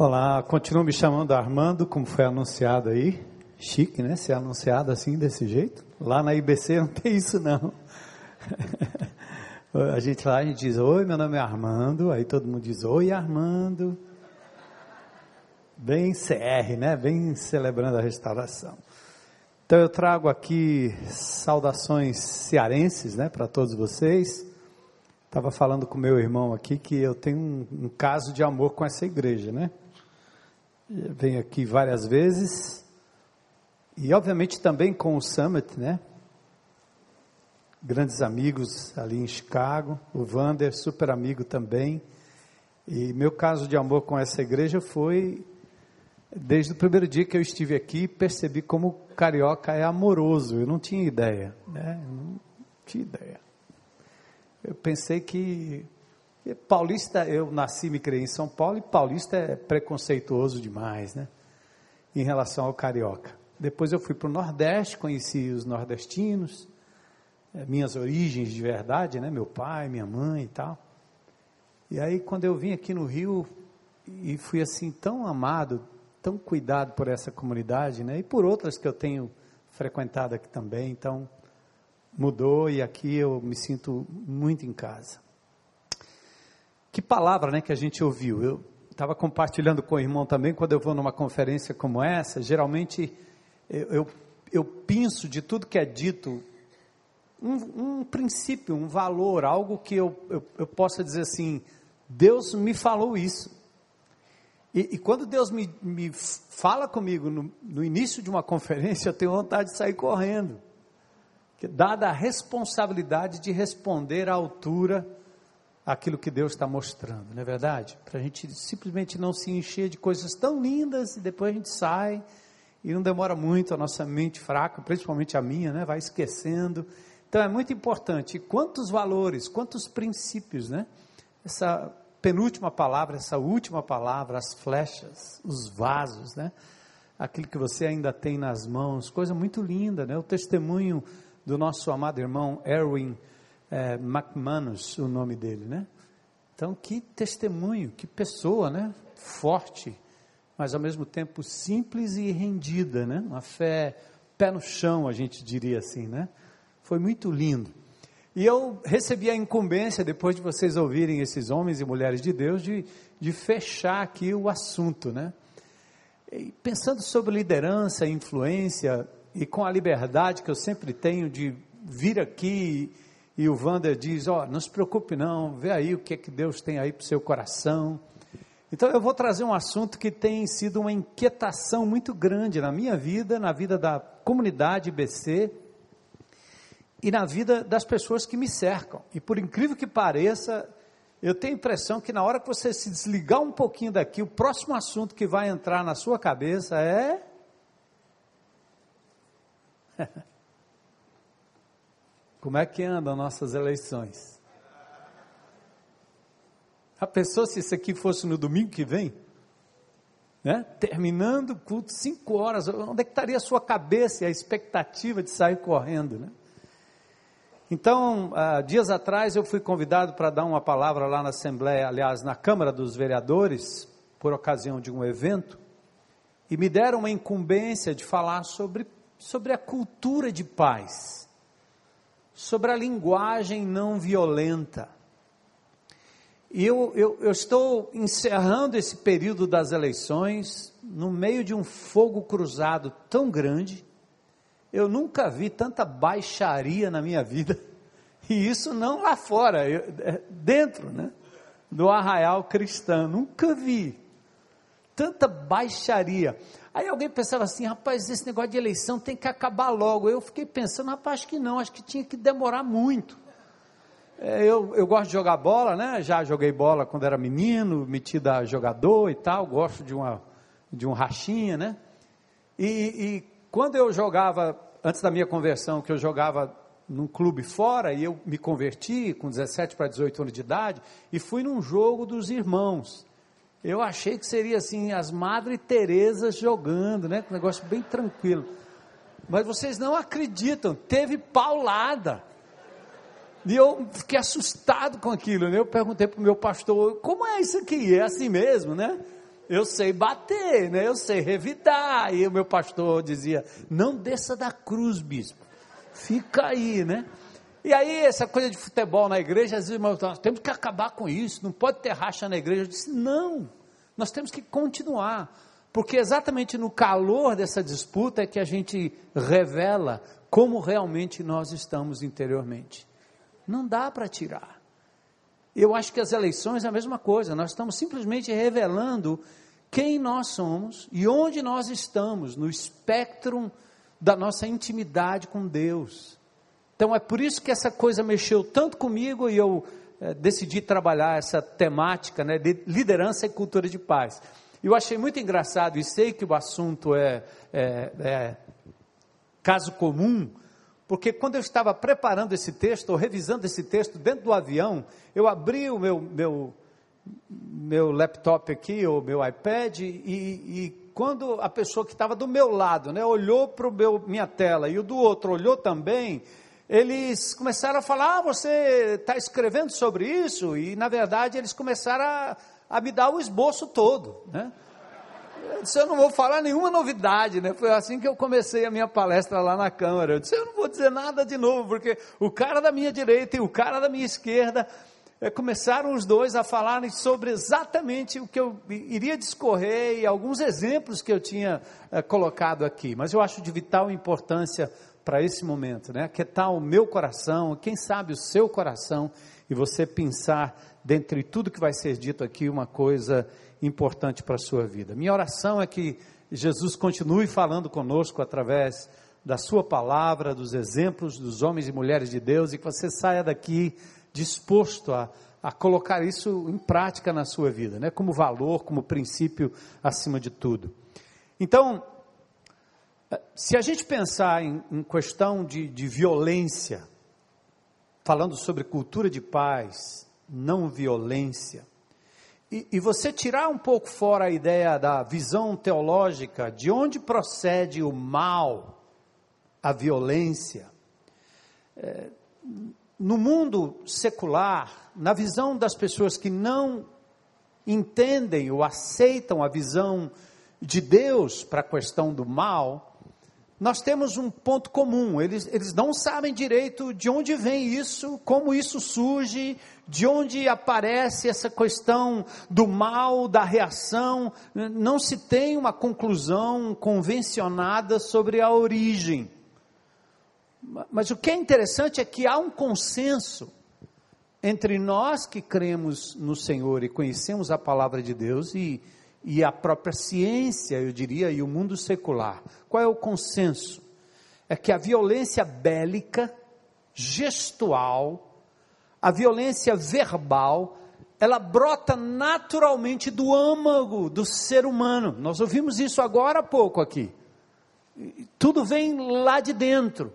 Olá, continuo me chamando Armando, como foi anunciado aí. Chique, né? Ser anunciado assim, desse jeito. Lá na IBC não tem isso, não. A gente lá, a gente diz, oi, meu nome é Armando. Aí todo mundo diz, oi, Armando. Bem CR, né? Bem celebrando a restauração. Então eu trago aqui saudações cearenses, né? Para todos vocês. Estava falando com meu irmão aqui que eu tenho um, um caso de amor com essa igreja, né? Venho aqui várias vezes. E obviamente também com o Summit, né? Grandes amigos ali em Chicago, o Vander, super amigo também. E meu caso de amor com essa igreja foi desde o primeiro dia que eu estive aqui, percebi como o carioca é amoroso. Eu não tinha ideia, né? Eu não tinha ideia. Eu pensei que Paulista, eu nasci e me criei em São Paulo e paulista é preconceituoso demais, né? Em relação ao carioca. Depois eu fui para o Nordeste, conheci os nordestinos, eh, minhas origens de verdade, né? Meu pai, minha mãe e tal. E aí quando eu vim aqui no Rio e fui assim tão amado, tão cuidado por essa comunidade, né? E por outras que eu tenho frequentado aqui também, então mudou e aqui eu me sinto muito em casa. Que palavra, né, que a gente ouviu. Eu estava compartilhando com o irmão também, quando eu vou numa conferência como essa, geralmente eu, eu, eu de tudo que é dito, um, um princípio, um valor, algo que eu, eu, eu, possa dizer assim, Deus me falou isso. E, e quando Deus me, me fala comigo no, no início de uma conferência, eu tenho vontade de sair correndo. Dada a responsabilidade de responder à altura aquilo que Deus está mostrando, não é verdade? Para a gente simplesmente não se encher de coisas tão lindas e depois a gente sai e não demora muito, a nossa mente fraca, principalmente a minha, né? vai esquecendo. Então é muito importante. E quantos valores, quantos princípios, né? Essa penúltima palavra, essa última palavra, as flechas, os vasos, né? Aquilo que você ainda tem nas mãos, coisa muito linda, né? O testemunho do nosso amado irmão Erwin é, McManus, o nome dele, né? Então, que testemunho, que pessoa, né? Forte, mas ao mesmo tempo simples e rendida, né? Uma fé pé no chão, a gente diria assim, né? Foi muito lindo. E eu recebi a incumbência, depois de vocês ouvirem esses homens e mulheres de Deus, de, de fechar aqui o assunto, né? E pensando sobre liderança, influência, e com a liberdade que eu sempre tenho de vir aqui e o Wander diz: Ó, oh, não se preocupe não, vê aí o que é que Deus tem aí para o seu coração. Então eu vou trazer um assunto que tem sido uma inquietação muito grande na minha vida, na vida da comunidade IBC e na vida das pessoas que me cercam. E por incrível que pareça, eu tenho a impressão que na hora que você se desligar um pouquinho daqui, o próximo assunto que vai entrar na sua cabeça é. Como é que andam nossas eleições? A pessoa, se isso aqui fosse no domingo que vem, né? terminando o culto, cinco horas, onde é que estaria a sua cabeça e a expectativa de sair correndo? Né? Então, dias atrás eu fui convidado para dar uma palavra lá na Assembleia, aliás, na Câmara dos Vereadores, por ocasião de um evento, e me deram uma incumbência de falar sobre, sobre a cultura de paz sobre a linguagem não violenta. E eu, eu, eu, estou encerrando esse período das eleições no meio de um fogo cruzado tão grande. Eu nunca vi tanta baixaria na minha vida. E isso não lá fora, eu, é, dentro né, do arraial cristão. Nunca vi tanta baixaria. Aí alguém pensava assim, rapaz, esse negócio de eleição tem que acabar logo. Eu fiquei pensando, rapaz, acho que não, acho que tinha que demorar muito. É, eu, eu gosto de jogar bola, né? Já joguei bola quando era menino, metido a jogador e tal, gosto de, uma, de um rachinha, né? E, e quando eu jogava, antes da minha conversão, que eu jogava num clube fora, e eu me converti com 17 para 18 anos de idade, e fui num jogo dos irmãos. Eu achei que seria assim, as Madre Teresas jogando, né? Um negócio bem tranquilo. Mas vocês não acreditam, teve paulada. E eu fiquei assustado com aquilo, né? Eu perguntei para o meu pastor, como é isso aqui? É assim mesmo, né? eu sei bater, né? Eu sei revidar. E o meu pastor dizia: não desça da cruz, bispo. Fica aí, né? E aí, essa coisa de futebol na igreja, às vezes, nós temos que acabar com isso, não pode ter racha na igreja. Eu disse: não, nós temos que continuar, porque exatamente no calor dessa disputa é que a gente revela como realmente nós estamos interiormente. Não dá para tirar. Eu acho que as eleições é a mesma coisa, nós estamos simplesmente revelando quem nós somos e onde nós estamos no espectro da nossa intimidade com Deus. Então é por isso que essa coisa mexeu tanto comigo e eu é, decidi trabalhar essa temática né, de liderança e cultura de paz. Eu achei muito engraçado e sei que o assunto é, é, é caso comum, porque quando eu estava preparando esse texto, ou revisando esse texto dentro do avião, eu abri o meu, meu, meu laptop aqui, ou meu iPad, e, e quando a pessoa que estava do meu lado, né, olhou para minha tela, e o do outro olhou também, eles começaram a falar: ah, você está escrevendo sobre isso? E na verdade eles começaram a, a me dar o esboço todo. Né? Eu disse: eu não vou falar nenhuma novidade. Né? Foi assim que eu comecei a minha palestra lá na Câmara. Eu disse: eu não vou dizer nada de novo, porque o cara da minha direita e o cara da minha esquerda é, começaram os dois a falarem sobre exatamente o que eu iria discorrer e alguns exemplos que eu tinha é, colocado aqui. Mas eu acho de vital importância para esse momento, né? Que tal o meu coração, quem sabe o seu coração, e você pensar, dentre tudo que vai ser dito aqui, uma coisa importante para a sua vida. Minha oração é que Jesus continue falando conosco através da sua palavra, dos exemplos dos homens e mulheres de Deus, e que você saia daqui disposto a, a colocar isso em prática na sua vida, né? como valor, como princípio acima de tudo. Então, se a gente pensar em, em questão de, de violência, falando sobre cultura de paz, não violência, e, e, você tirar um pouco fora a ideia da visão teológica, de onde procede o mal, a violência, é, no mundo secular, na visão das pessoas que não entendem ou aceitam a visão de Deus para a questão do mal, nós temos um ponto comum, eles, eles não sabem direito de onde vem isso, como isso surge, de onde aparece essa questão do mal, da reação, não se tem uma conclusão convencionada sobre a origem. Mas o que é interessante é que há um consenso entre nós que cremos no Senhor e conhecemos a palavra de Deus e e a própria ciência, eu diria, e o mundo secular. Qual é o consenso? É que a violência bélica, gestual, a violência verbal, ela brota naturalmente do âmago do ser humano. Nós ouvimos isso agora há pouco aqui. Tudo vem lá de dentro.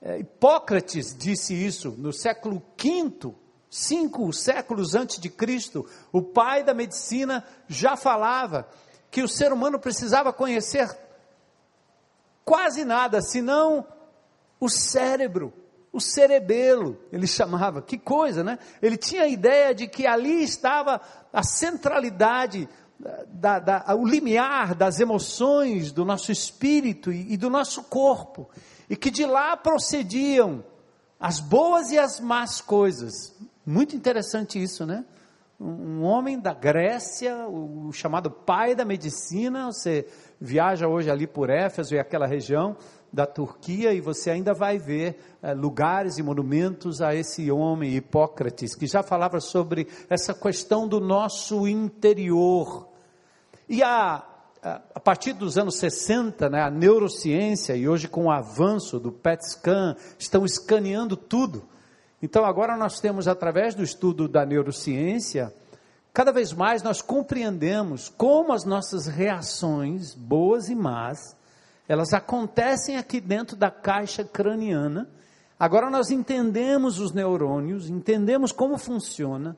É, Hipócrates disse isso no século V cinco séculos antes de Cristo, o pai da medicina já falava que o ser humano precisava conhecer quase nada, senão o cérebro, o cerebelo, ele chamava. Que coisa, né? Ele tinha a ideia de que ali estava a centralidade, da, da, o limiar das emoções do nosso espírito e, e do nosso corpo, e que de lá procediam as boas e as más coisas. Muito interessante isso, né? Um homem da Grécia, o chamado pai da medicina, você viaja hoje ali por Éfeso e aquela região da Turquia e você ainda vai ver é, lugares e monumentos a esse homem, Hipócrates, que já falava sobre essa questão do nosso interior. E a, a, partir dos anos 60, né, a neurociência, e hoje com o avanço do PET scan, estão escaneando tudo então agora nós temos, através do estudo da neurociência, cada vez mais nós compreendemos como as nossas reações, boas e más, elas acontecem aqui dentro da caixa craniana. Agora nós entendemos os neurônios, entendemos como funciona,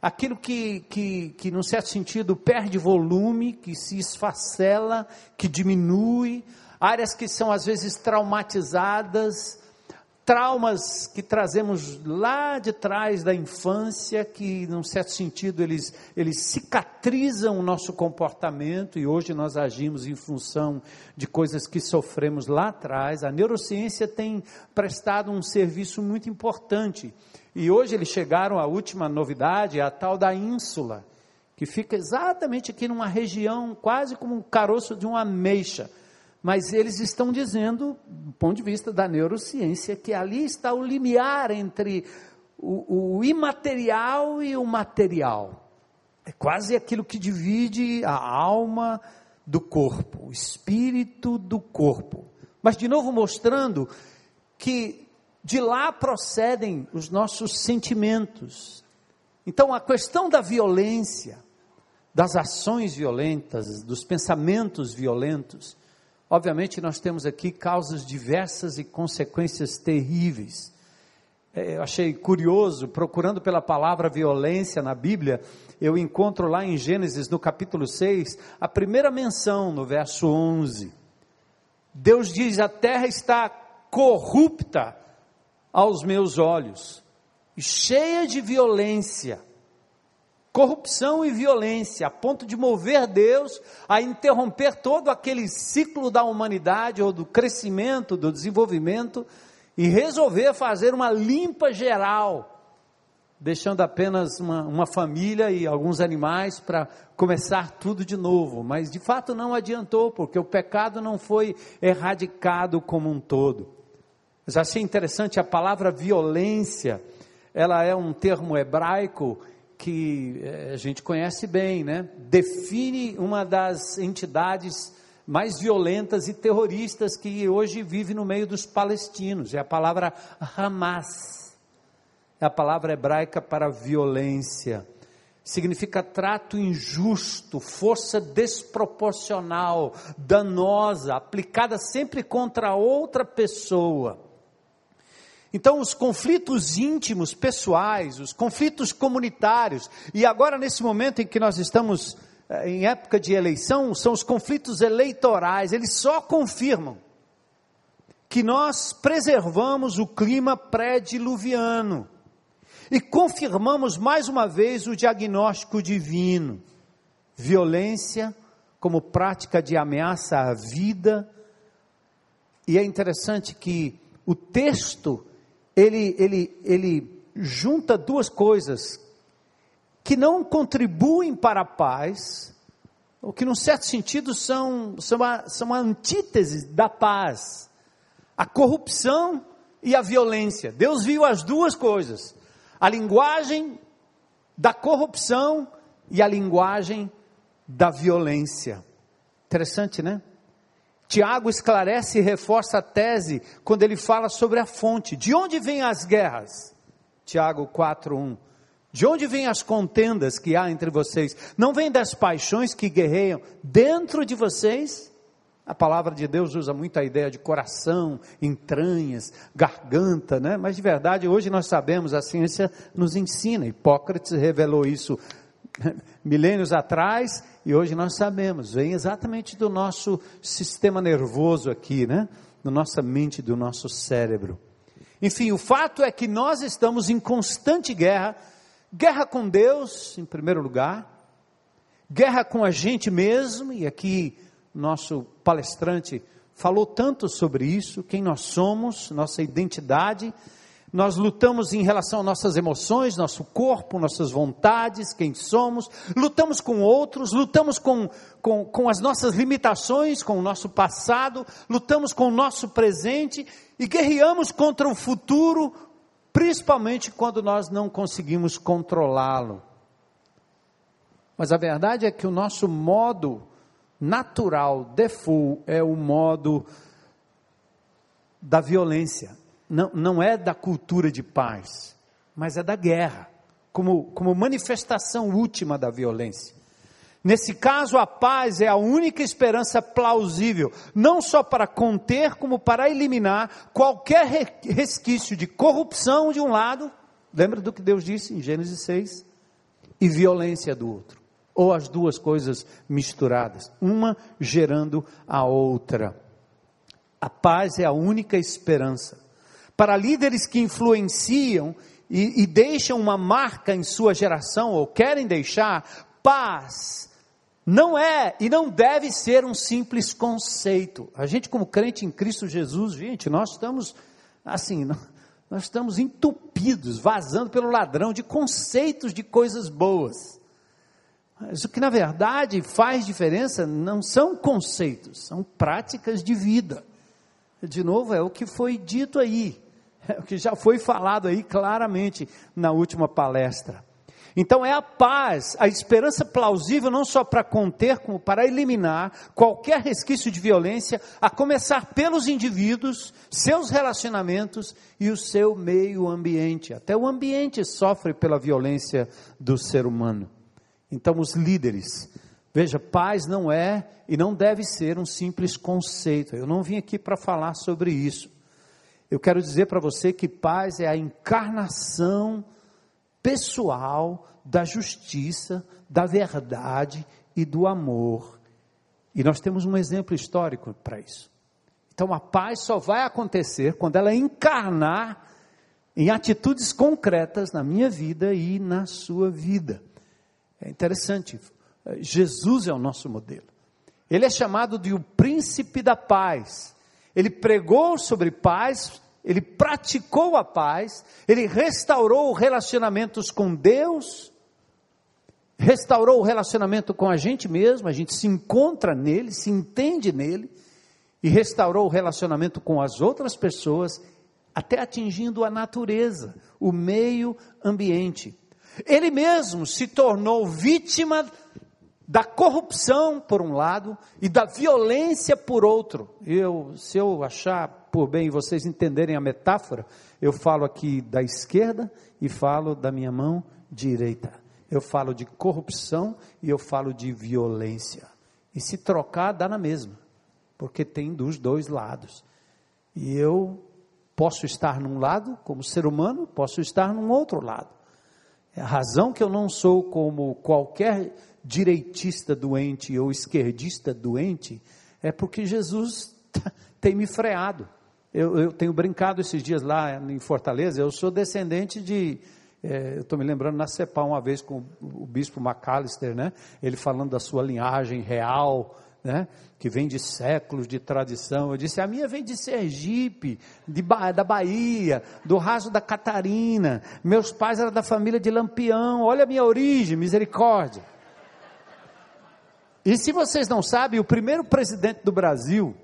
aquilo que, que, que, num certo sentido, perde volume, que se esfacela, que diminui, áreas que são às vezes traumatizadas, traumas que trazemos lá de trás da infância, que, num certo sentido, eles, eles cicatrizam o nosso comportamento e hoje nós agimos em função de coisas que sofremos lá atrás. A neurociência tem prestado um serviço muito importante e hoje eles chegaram à última novidade, a tal da ínsula, que fica exatamente aqui numa região quase como um caroço de uma ameixa mas eles estão dizendo, do ponto de vista da neurociência, que ali está o limiar entre o, o imaterial e o material. É quase aquilo que divide a alma do corpo, o espírito do corpo. Mas, de novo, mostrando que de lá procedem os nossos sentimentos. Então, a questão da violência, das ações violentas, dos pensamentos violentos, Obviamente, nós temos aqui causas diversas e consequências terríveis. É, eu achei curioso, procurando pela palavra violência na Bíblia, eu encontro lá em Gênesis, no capítulo 6, a primeira menção, no verso 11. Deus diz: A terra está corrupta aos meus olhos, cheia de violência corrupção e violência, a ponto de mover Deus a interromper todo aquele ciclo da humanidade ou do crescimento, do desenvolvimento e resolver fazer uma limpa geral, deixando apenas uma, uma família e alguns animais para começar tudo de novo. Mas de fato não adiantou, porque o pecado não foi erradicado como um todo. Mas achei interessante a palavra violência, ela é um termo hebraico que eh, a gente conhece bem, né? define uma das entidades mais violentas e terroristas que hoje vive no meio dos palestinos. É a palavra Hamas. É a palavra hebraica para violência. Significa trato injusto, força desproporcional, danosa, aplicada sempre contra outra pessoa. Então, os conflitos íntimos, pessoais, os conflitos comunitários, e agora nesse momento em que nós estamos eh, em época de eleição, são os conflitos eleitorais, eles só confirmam que nós preservamos o clima pré-diluviano e confirmamos mais uma vez o diagnóstico divino: violência como prática de ameaça à vida. E é interessante que o texto ele, ele, ele junta duas coisas que não contribuem para a paz, ou que, num certo sentido, são, são, a, são a antítese da paz: a corrupção e a violência. Deus viu as duas coisas: a linguagem da corrupção e a linguagem da violência. Interessante, né? Tiago esclarece e reforça a tese quando ele fala sobre a fonte. De onde vêm as guerras? Tiago 4:1. De onde vêm as contendas que há entre vocês? Não vêm das paixões que guerreiam dentro de vocês? A palavra de Deus usa muito a ideia de coração, entranhas, garganta, né? Mas de verdade, hoje nós sabemos, a ciência nos ensina. Hipócrates revelou isso milênios atrás e hoje nós sabemos, vem exatamente do nosso sistema nervoso aqui, né? Da nossa mente, do nosso cérebro. Enfim, o fato é que nós estamos em constante guerra guerra com Deus, em primeiro lugar, guerra com a gente mesmo, e aqui nosso palestrante falou tanto sobre isso, quem nós somos, nossa identidade nós lutamos em relação às nossas emoções, nosso corpo, nossas vontades, quem somos, lutamos com outros, lutamos com, com, com as nossas limitações, com o nosso passado, lutamos com o nosso presente e guerreamos contra o futuro, principalmente quando nós não conseguimos controlá-lo. Mas a verdade é que o nosso modo natural, default, é o modo da violência não, não é da cultura de paz, mas é da guerra, como, como manifestação última da violência. Nesse caso, a paz é a única esperança plausível, não só para conter, como para eliminar qualquer resquício de corrupção de um lado, lembra do que Deus disse em Gênesis 6? E violência do outro, ou as duas coisas misturadas, uma gerando a outra. A paz é a única esperança para líderes que influenciam e, e deixam uma marca em sua geração, ou querem deixar, paz não é e não deve ser um simples conceito. A gente, como crente em Cristo Jesus, gente, nós estamos assim, nós estamos entupidos, vazando pelo ladrão de conceitos de coisas boas. Mas o que na verdade faz diferença não são conceitos, são práticas de vida. De novo, é o que foi dito aí, o que já foi falado aí claramente na última palestra. Então é a paz, a esperança plausível não só para conter, como para eliminar qualquer resquício de violência, a começar pelos indivíduos, seus relacionamentos e o seu meio ambiente. Até o ambiente sofre pela violência do ser humano. Então os líderes, veja, paz não é e não deve ser um simples conceito. Eu não vim aqui para falar sobre isso. Eu quero dizer para você que paz é a encarnação pessoal da justiça, da verdade e do amor. E nós temos um exemplo histórico para isso. Então a paz só vai acontecer quando ela encarnar em atitudes concretas na minha vida e na sua vida. É interessante, Jesus é o nosso modelo. Ele é chamado de o príncipe da paz. Ele pregou sobre paz ele praticou a paz, ele restaurou relacionamentos com Deus, restaurou o relacionamento com a gente mesmo, a gente se encontra nele, se entende nele, e restaurou o relacionamento com as outras pessoas, até atingindo a natureza, o meio ambiente. Ele mesmo se tornou vítima da corrupção por um lado e da violência por outro. Eu, se eu achar por bem vocês entenderem a metáfora, eu falo aqui da esquerda e falo da minha mão direita. Eu falo de corrupção e eu falo de violência. E se trocar, dá na mesma, porque tem dos dois lados. E eu posso estar num lado, como ser humano, posso estar num outro lado. É a razão que eu não sou como qualquer direitista doente ou esquerdista doente é porque Jesus tem me freado. Eu, eu, tenho brincado esses dias lá em Fortaleza, eu sou descendente de. É, eu estou me lembrando na CEPAL uma vez com o, bispo McAllister, né? Ele falando da sua linhagem real, né? Que vem de séculos de tradição. Eu disse: a minha vem de Sergipe, de da Bahia, do raso da Catarina. Meus pais eram da família de Lampião. Olha a minha origem, misericórdia. E se vocês não sabem, o primeiro presidente do Brasil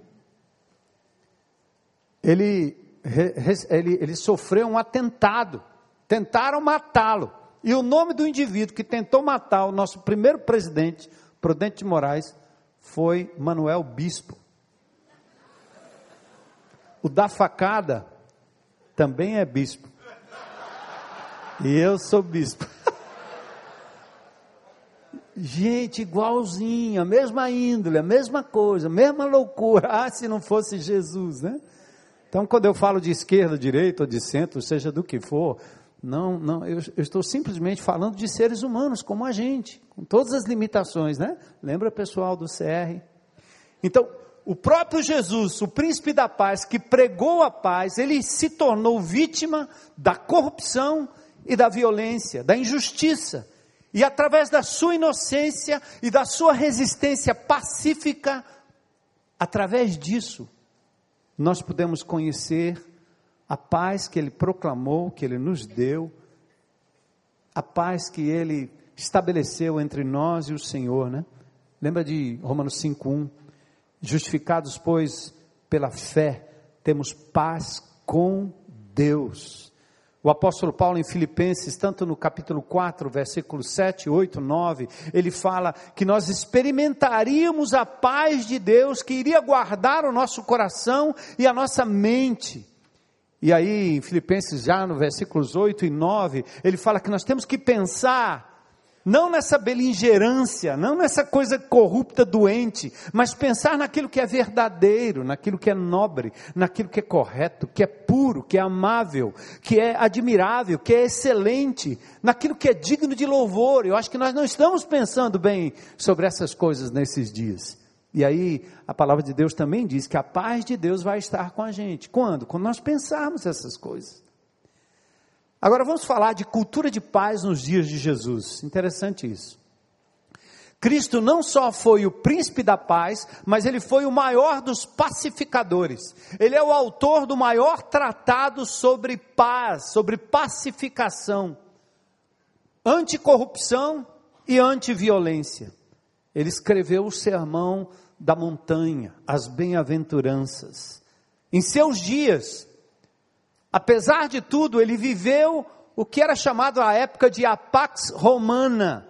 ele, ele, ele sofreu um atentado, tentaram matá-lo. E o nome do indivíduo que tentou matar o nosso primeiro presidente, Prudente de Moraes, foi Manuel Bispo. O da facada também é bispo. E eu sou bispo. Gente, igualzinho, a mesma índole, a mesma coisa, mesma loucura. Ah, se não fosse Jesus, né? Então, quando eu falo de esquerda, direita ou de centro, seja do que for, não, não, eu, eu, estou simplesmente falando de seres humanos como a gente, com todas as limitações, né? Lembra pessoal do CR? Então, o próprio Jesus, o príncipe da paz, que pregou a paz, ele se tornou vítima da corrupção e da violência, da injustiça. E através da sua inocência e da sua resistência pacífica, através disso, nós podemos conhecer a paz que Ele proclamou, que Ele nos deu, a paz que Ele estabeleceu entre nós e o Senhor, né? Lembra de Romanos 5:1? Justificados, pois, pela fé, temos paz com Deus o apóstolo Paulo em Filipenses, tanto no capítulo 4, versículos 7, 8, 9, ele fala que nós experimentaríamos a paz de Deus que iria guardar o nosso coração e a nossa mente. E aí, em Filipenses, já no versículos 8 e 9, ele fala que nós temos que pensar não nessa beligerância, não nessa coisa corrupta, doente, mas pensar naquilo que é verdadeiro, naquilo que é nobre, naquilo que é correto, que é puro, que é amável, que é admirável, que é excelente, naquilo que é digno de louvor. Eu acho que nós não estamos pensando bem sobre essas coisas nesses dias. E aí a palavra de Deus também diz que a paz de Deus vai estar com a gente. Quando? Quando nós pensarmos essas coisas. Agora vamos falar de cultura de paz nos dias de Jesus. Interessante isso. Cristo não só foi o príncipe da paz, mas ele foi o maior dos pacificadores. Ele é o autor do maior tratado sobre paz, sobre pacificação, anticorrupção e antiviolência. Ele escreveu o sermão da montanha, as bem-aventuranças. Em seus dias, apesar de tudo, ele viveu o que era chamado à época de a Pax Romana.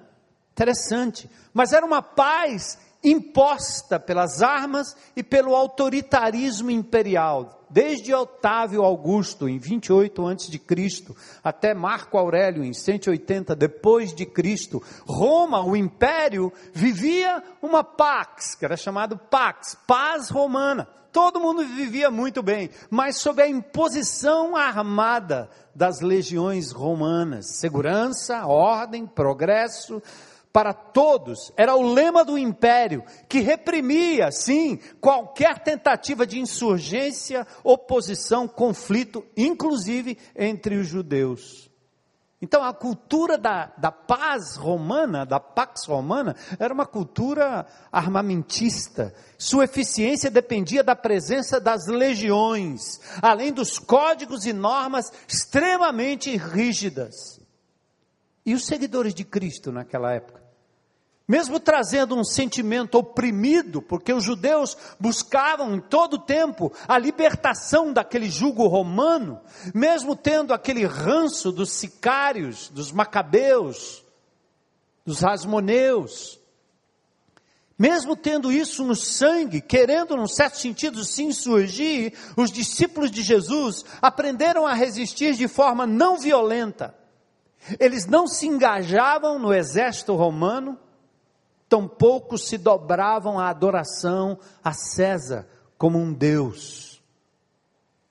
Interessante mas era uma paz imposta pelas armas e pelo autoritarismo imperial, desde Otávio Augusto em 28 antes de Cristo até Marco Aurélio em 180 depois de Cristo, Roma, o império, vivia uma pax, que era chamado pax, paz romana. Todo mundo vivia muito bem, mas sob a imposição armada das legiões romanas, segurança, ordem, progresso, para todos, era o lema do império, que reprimia, sim, qualquer tentativa de insurgência, oposição, conflito, inclusive entre os judeus. Então, a cultura da, da paz romana, da pax romana, era uma cultura armamentista. Sua eficiência dependia da presença das legiões, além dos códigos e normas extremamente rígidas. E os seguidores de Cristo naquela época? Mesmo trazendo um sentimento oprimido, porque os judeus buscavam em todo o tempo a libertação daquele jugo romano, mesmo tendo aquele ranço dos sicários, dos macabeus, dos rasmoneus, mesmo tendo isso no sangue, querendo, num certo sentido, se insurgir, os discípulos de Jesus aprenderam a resistir de forma não violenta. Eles não se engajavam no exército romano, tampouco se dobravam à adoração a César como um Deus.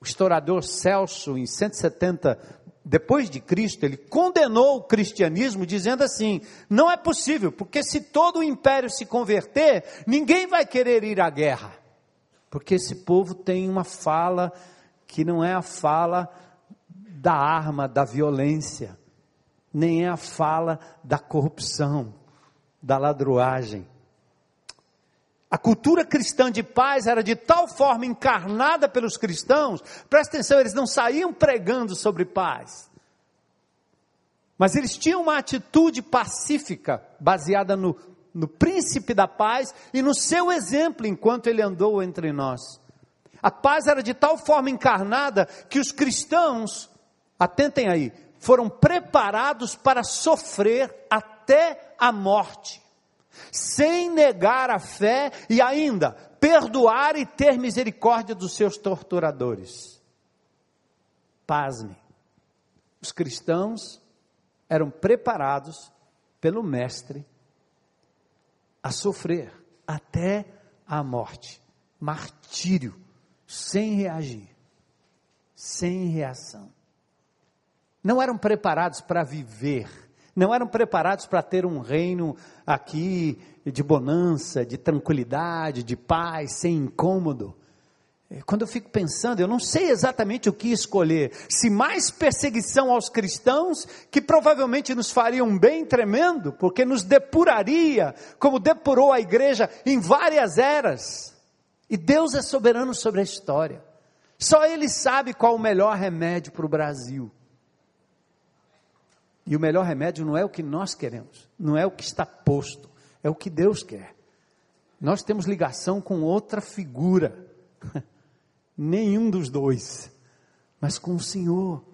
O historiador Celso, em 170 depois de Cristo, ele condenou o cristianismo dizendo assim: não é possível, porque se todo o império se converter, ninguém vai querer ir à guerra, porque esse povo tem uma fala que não é a fala da arma, da violência, nem é a fala da corrupção da ladruagem. A cultura cristã de paz era de tal forma encarnada pelos cristãos, presta atenção, eles não saíam pregando sobre paz, mas eles tinham uma atitude pacífica, baseada no, no príncipe da paz e no seu exemplo enquanto ele andou entre nós. A paz era de tal forma encarnada que os cristãos, atentem aí, foram preparados para sofrer até a morte, sem negar a fé e ainda perdoar e ter misericórdia dos seus torturadores. Pasme, os cristãos eram preparados pelo Mestre a sofrer até a morte, martírio, sem reagir, sem reação. Não eram preparados para viver não eram preparados para ter um reino aqui de bonança, de tranquilidade, de paz, sem incômodo. É, quando eu fico pensando, eu não sei exatamente o que escolher. Se mais perseguição aos cristãos, que provavelmente nos faria um bem tremendo, porque nos depuraria, como depurou a igreja em várias eras. E Deus é soberano sobre a história. Só Ele sabe qual o melhor remédio para o Brasil. E o melhor remédio não é o que nós queremos, não é o que está posto, é o que Deus quer. Nós temos ligação com outra figura, nenhum dos dois, mas com o Senhor.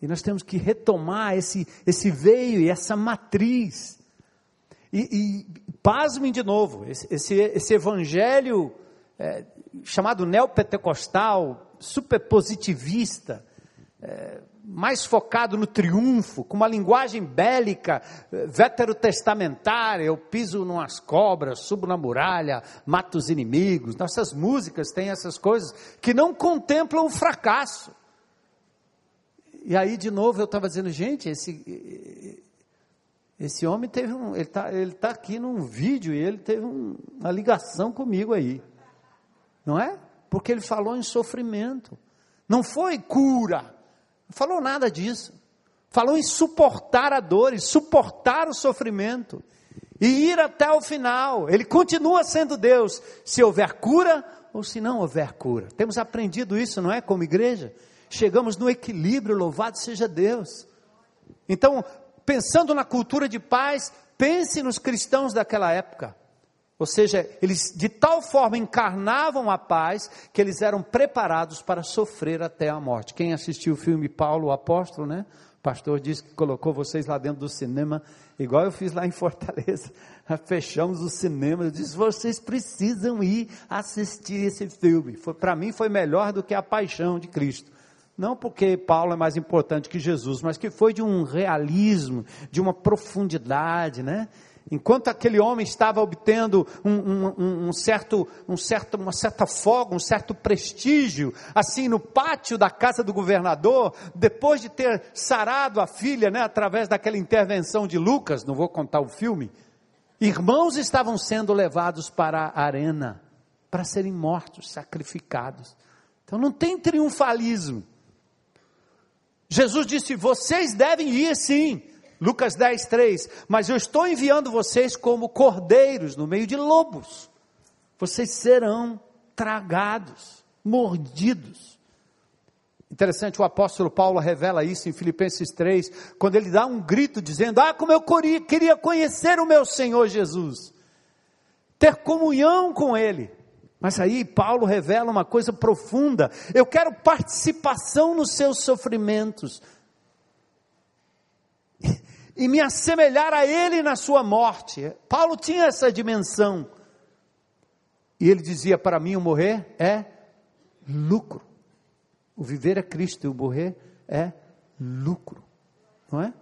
E nós temos que retomar esse, esse veio e essa matriz. E, e pasmem de novo, esse, esse, esse evangelho é, chamado neopentecostal, superpositivista, é, mais focado no triunfo, com uma linguagem bélica, eh, veterotestamentária, eu piso numas cobras, subo na muralha, mato os inimigos. Nossas músicas têm essas coisas que não contemplam o fracasso. E aí, de novo, eu estava dizendo, gente, esse, esse homem teve um, ele está ele tá aqui num vídeo e ele teve um, uma ligação comigo aí, não é? Porque ele falou em sofrimento, não foi cura, não falou nada disso, falou em suportar a dor, suportar o sofrimento e ir até o final. Ele continua sendo Deus, se houver cura ou se não houver cura. Temos aprendido isso, não é? Como igreja, chegamos no equilíbrio, louvado seja Deus. Então, pensando na cultura de paz, pense nos cristãos daquela época. Ou seja, eles de tal forma encarnavam a paz que eles eram preparados para sofrer até a morte. Quem assistiu o filme Paulo, o apóstolo, né? O pastor disse que colocou vocês lá dentro do cinema, igual eu fiz lá em Fortaleza. Fechamos o cinema. Eu disse: vocês precisam ir assistir esse filme. Para mim foi melhor do que a paixão de Cristo. Não porque Paulo é mais importante que Jesus, mas que foi de um realismo, de uma profundidade, né? Enquanto aquele homem estava obtendo um, um, um, certo, um certo, uma certa folga, um certo prestígio, assim no pátio da casa do governador, depois de ter sarado a filha, né, através daquela intervenção de Lucas, não vou contar o filme, irmãos estavam sendo levados para a arena para serem mortos, sacrificados. Então não tem triunfalismo. Jesus disse: vocês devem ir sim. Lucas 10, 3. Mas eu estou enviando vocês como cordeiros no meio de lobos. Vocês serão tragados, mordidos. Interessante, o apóstolo Paulo revela isso em Filipenses 3, quando ele dá um grito dizendo: Ah, como eu queria conhecer o meu Senhor Jesus, ter comunhão com Ele. Mas aí Paulo revela uma coisa profunda: eu quero participação nos seus sofrimentos e me assemelhar a ele na sua morte. Paulo tinha essa dimensão. E ele dizia: para mim o morrer é lucro. O viver é Cristo e o morrer é lucro. Não é?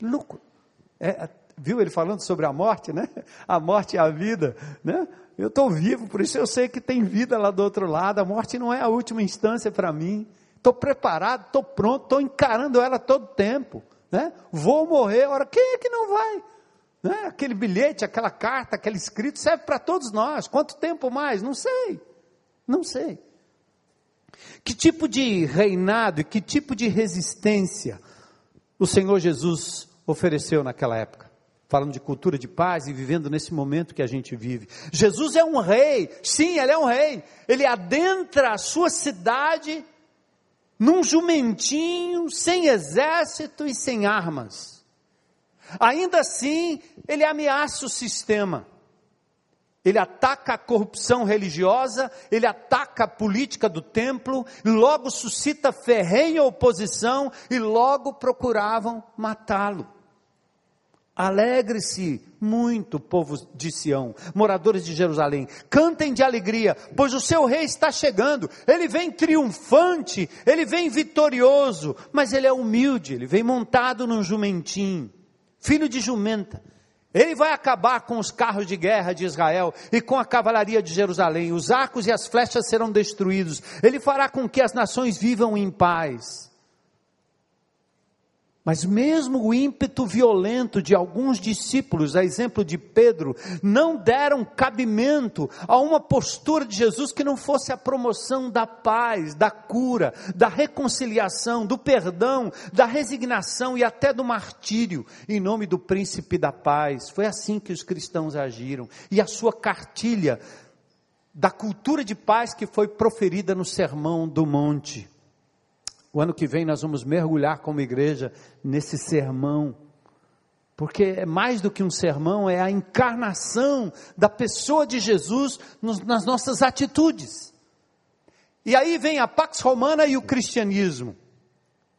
Lucro. É, viu ele falando sobre a morte, né? A morte é a vida, né? Eu estou vivo, por isso eu sei que tem vida lá do outro lado. A morte não é a última instância para mim. Estou preparado, estou pronto, estou encarando ela todo tempo. Né? Vou morrer, ora, quem é que não vai? Né? Aquele bilhete, aquela carta, aquele escrito serve para todos nós. Quanto tempo mais? Não sei. Não sei. Que tipo de reinado e que tipo de resistência o Senhor Jesus ofereceu naquela época? falando de cultura de paz e vivendo nesse momento que a gente vive. Jesus é um rei, sim, ele é um rei. Ele adentra a sua cidade num jumentinho, sem exército e sem armas. Ainda assim, ele ameaça o sistema. Ele ataca a corrupção religiosa, ele ataca a política do templo, logo suscita ferrenha oposição e logo procuravam matá-lo. Alegre-se muito, povo de Sião, moradores de Jerusalém, cantem de alegria, pois o seu rei está chegando, ele vem triunfante, ele vem vitorioso, mas ele é humilde, ele vem montado num jumentinho, filho de jumenta. Ele vai acabar com os carros de guerra de Israel e com a cavalaria de Jerusalém, os arcos e as flechas serão destruídos, ele fará com que as nações vivam em paz. Mas mesmo o ímpeto violento de alguns discípulos, a exemplo de Pedro, não deram cabimento a uma postura de Jesus que não fosse a promoção da paz, da cura, da reconciliação, do perdão, da resignação e até do martírio, em nome do príncipe da paz. Foi assim que os cristãos agiram. E a sua cartilha da cultura de paz que foi proferida no Sermão do Monte. O ano que vem nós vamos mergulhar como igreja nesse sermão, porque é mais do que um sermão, é a encarnação da pessoa de Jesus nas nossas atitudes. E aí vem a Pax Romana e o cristianismo. O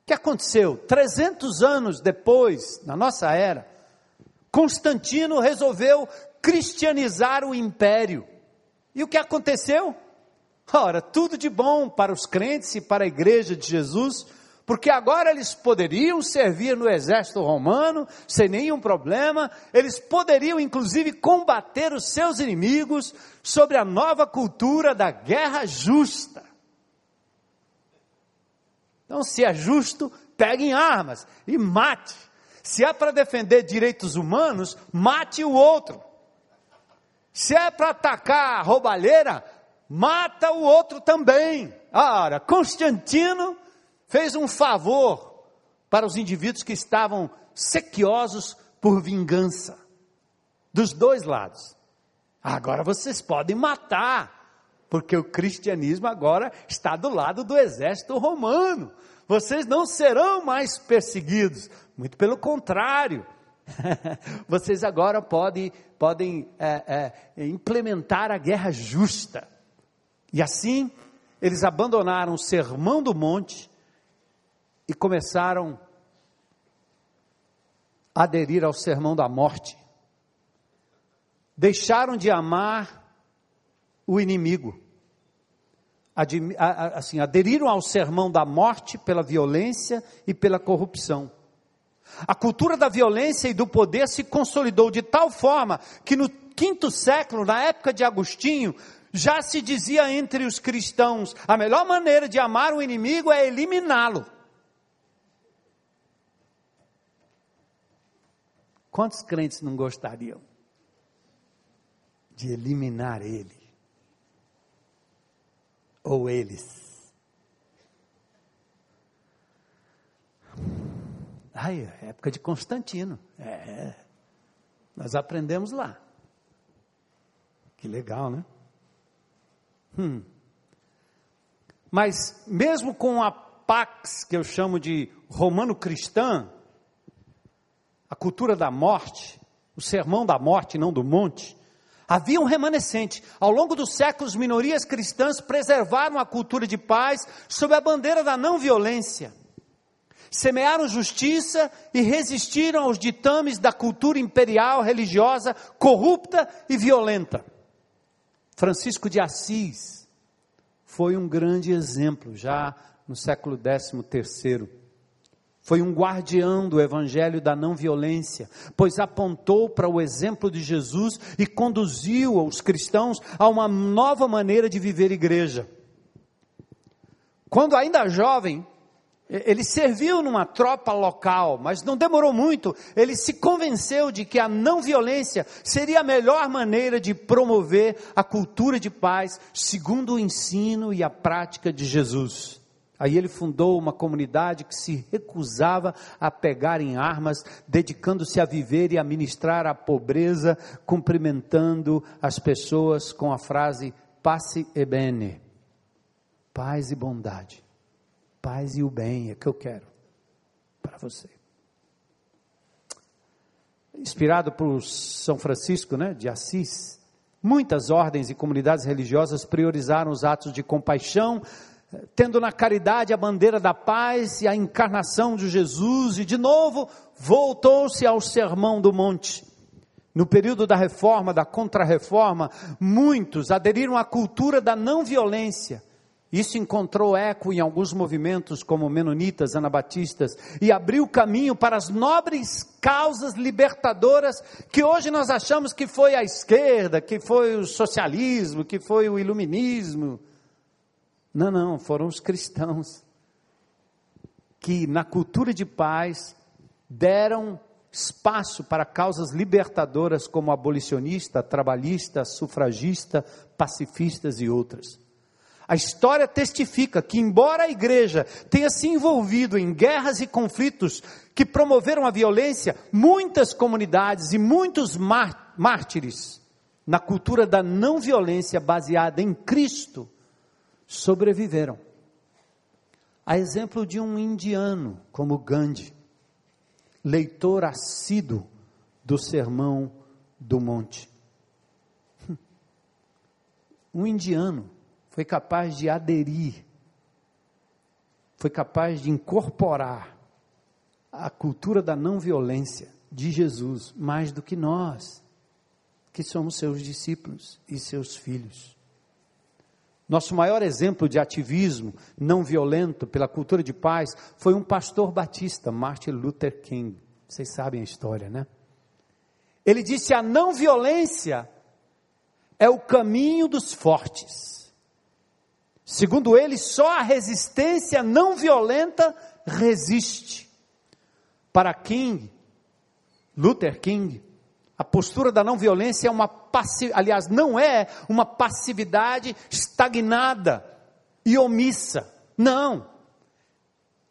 que aconteceu? 300 anos depois, na nossa era, Constantino resolveu cristianizar o império. E o que aconteceu? Ora, tudo de bom para os crentes e para a igreja de Jesus, porque agora eles poderiam servir no exército romano sem nenhum problema, eles poderiam inclusive combater os seus inimigos sobre a nova cultura da guerra justa. Então, se é justo, peguem armas e mate. Se é para defender direitos humanos, mate o outro. Se é para atacar a roubalheira, mata o outro também. Ora, Constantino fez um favor para os indivíduos que estavam sequiosos por vingança, dos dois lados. Agora vocês podem matar, porque o cristianismo agora está do lado do exército romano. Vocês não serão mais perseguidos, muito pelo contrário. Vocês agora podem, podem é, é, implementar a guerra justa. E assim, eles abandonaram o sermão do monte e começaram a aderir ao sermão da morte. Deixaram de amar o inimigo. Assim, aderiram ao sermão da morte pela violência e pela corrupção. A cultura da violência e do poder se consolidou de tal forma que no quinto século, na época de Agostinho, já se dizia entre os cristãos: a melhor maneira de amar o inimigo é eliminá-lo. Quantos crentes não gostariam de eliminar ele? Ou eles? Ai, época de Constantino. É. Nós aprendemos lá. Que legal, né? Hum. Mas mesmo com a pax que eu chamo de romano-cristã, a cultura da morte, o sermão da morte, não do monte, havia um remanescente. Ao longo dos séculos, minorias cristãs preservaram a cultura de paz sob a bandeira da não violência semearam justiça e resistiram aos ditames da cultura imperial religiosa corrupta e violenta. Francisco de Assis foi um grande exemplo já no século XIII. Foi um guardião do evangelho da não violência, pois apontou para o exemplo de Jesus e conduziu os cristãos a uma nova maneira de viver igreja. Quando ainda jovem, ele serviu numa tropa local, mas não demorou muito. Ele se convenceu de que a não violência seria a melhor maneira de promover a cultura de paz, segundo o ensino e a prática de Jesus. Aí ele fundou uma comunidade que se recusava a pegar em armas, dedicando-se a viver e a ministrar a pobreza, cumprimentando as pessoas com a frase pace e bene, paz e bondade paz e o bem é que eu quero para você. Inspirado por São Francisco, né, de Assis, muitas ordens e comunidades religiosas priorizaram os atos de compaixão, tendo na caridade a bandeira da paz e a encarnação de Jesus, e de novo voltou-se ao Sermão do Monte. No período da reforma, da contra-reforma, muitos aderiram à cultura da não violência isso encontrou eco em alguns movimentos, como menonitas, anabatistas, e abriu caminho para as nobres causas libertadoras que hoje nós achamos que foi a esquerda, que foi o socialismo, que foi o iluminismo. Não, não, foram os cristãos que, na cultura de paz, deram espaço para causas libertadoras como abolicionista, trabalhista, sufragista, pacifistas e outras. A história testifica que, embora a igreja tenha se envolvido em guerras e conflitos que promoveram a violência, muitas comunidades e muitos mártires, na cultura da não violência baseada em Cristo, sobreviveram. A exemplo de um indiano como Gandhi, leitor assíduo do Sermão do Monte. Um indiano foi capaz de aderir, foi capaz de incorporar a cultura da não violência de Jesus mais do que nós, que somos seus discípulos e seus filhos. Nosso maior exemplo de ativismo não violento pela cultura de paz foi um pastor batista, Martin Luther King. Vocês sabem a história, né? Ele disse: a não violência é o caminho dos fortes. Segundo ele, só a resistência não violenta resiste. Para King, Luther King, a postura da não violência é uma passividade, aliás, não é uma passividade estagnada e omissa. Não.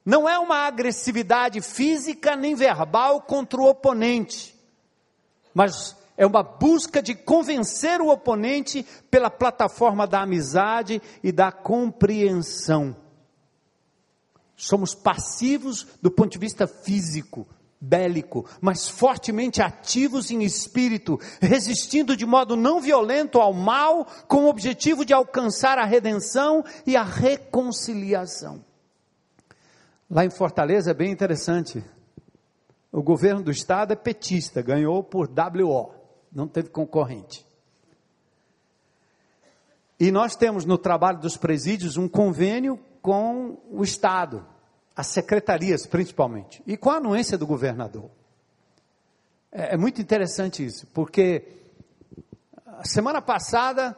Não é uma agressividade física nem verbal contra o oponente, mas é uma busca de convencer o oponente pela plataforma da amizade e da compreensão. Somos passivos do ponto de vista físico, bélico, mas fortemente ativos em espírito, resistindo de modo não violento ao mal, com o objetivo de alcançar a redenção e a reconciliação. Lá em Fortaleza é bem interessante. O governo do estado é petista, ganhou por WO, não teve concorrente. E nós temos no trabalho dos presídios um convênio com o estado as secretarias principalmente, e com a anuência do governador. É, é muito interessante isso, porque a semana passada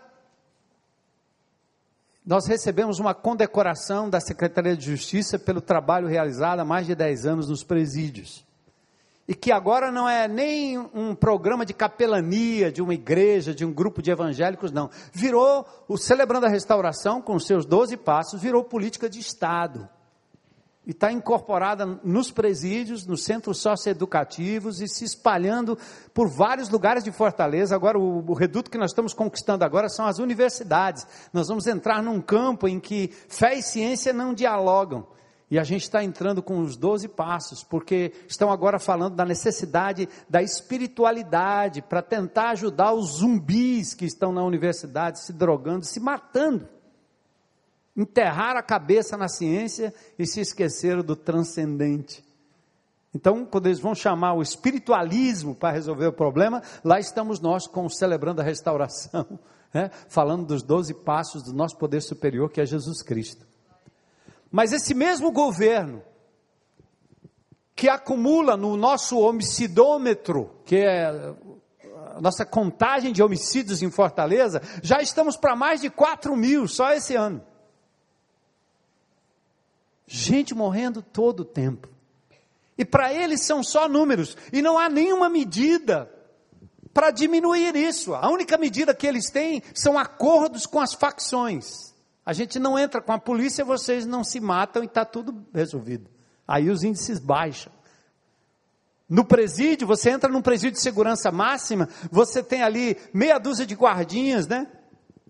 nós recebemos uma condecoração da Secretaria de Justiça pelo trabalho realizado há mais de 10 anos nos presídios. E que agora não é nem um programa de capelania de uma igreja, de um grupo de evangélicos, não. Virou, o Celebrando a Restauração, com seus 12 passos, virou política de Estado e está incorporada nos presídios, nos centros socioeducativos e se espalhando por vários lugares de Fortaleza. Agora, o, o, reduto que nós estamos conquistando agora são as universidades. Nós vamos entrar num campo em que fé e ciência não dialogam. E a gente está entrando com os doze passos, porque estão agora falando da necessidade da espiritualidade para tentar ajudar os zumbis que estão na universidade se drogando, se matando enterrar a cabeça na ciência e se esqueceram do transcendente. Então, quando eles vão chamar o espiritualismo para resolver o problema, lá estamos nós com celebrando a restauração, né? falando dos doze passos do nosso poder superior, que é Jesus Cristo. Mas esse mesmo governo, que acumula no nosso homicidômetro, que é a nossa contagem de homicídios em Fortaleza, já estamos para mais de 4 mil só esse ano. Gente morrendo todo o tempo. E para eles são só números. E não há nenhuma medida para diminuir isso. A única medida que eles têm são acordos com as facções. A gente não entra com a polícia, vocês não se matam e está tudo resolvido. Aí os índices baixam. No presídio, você entra num presídio de segurança máxima, você tem ali meia dúzia de guardinhas, né?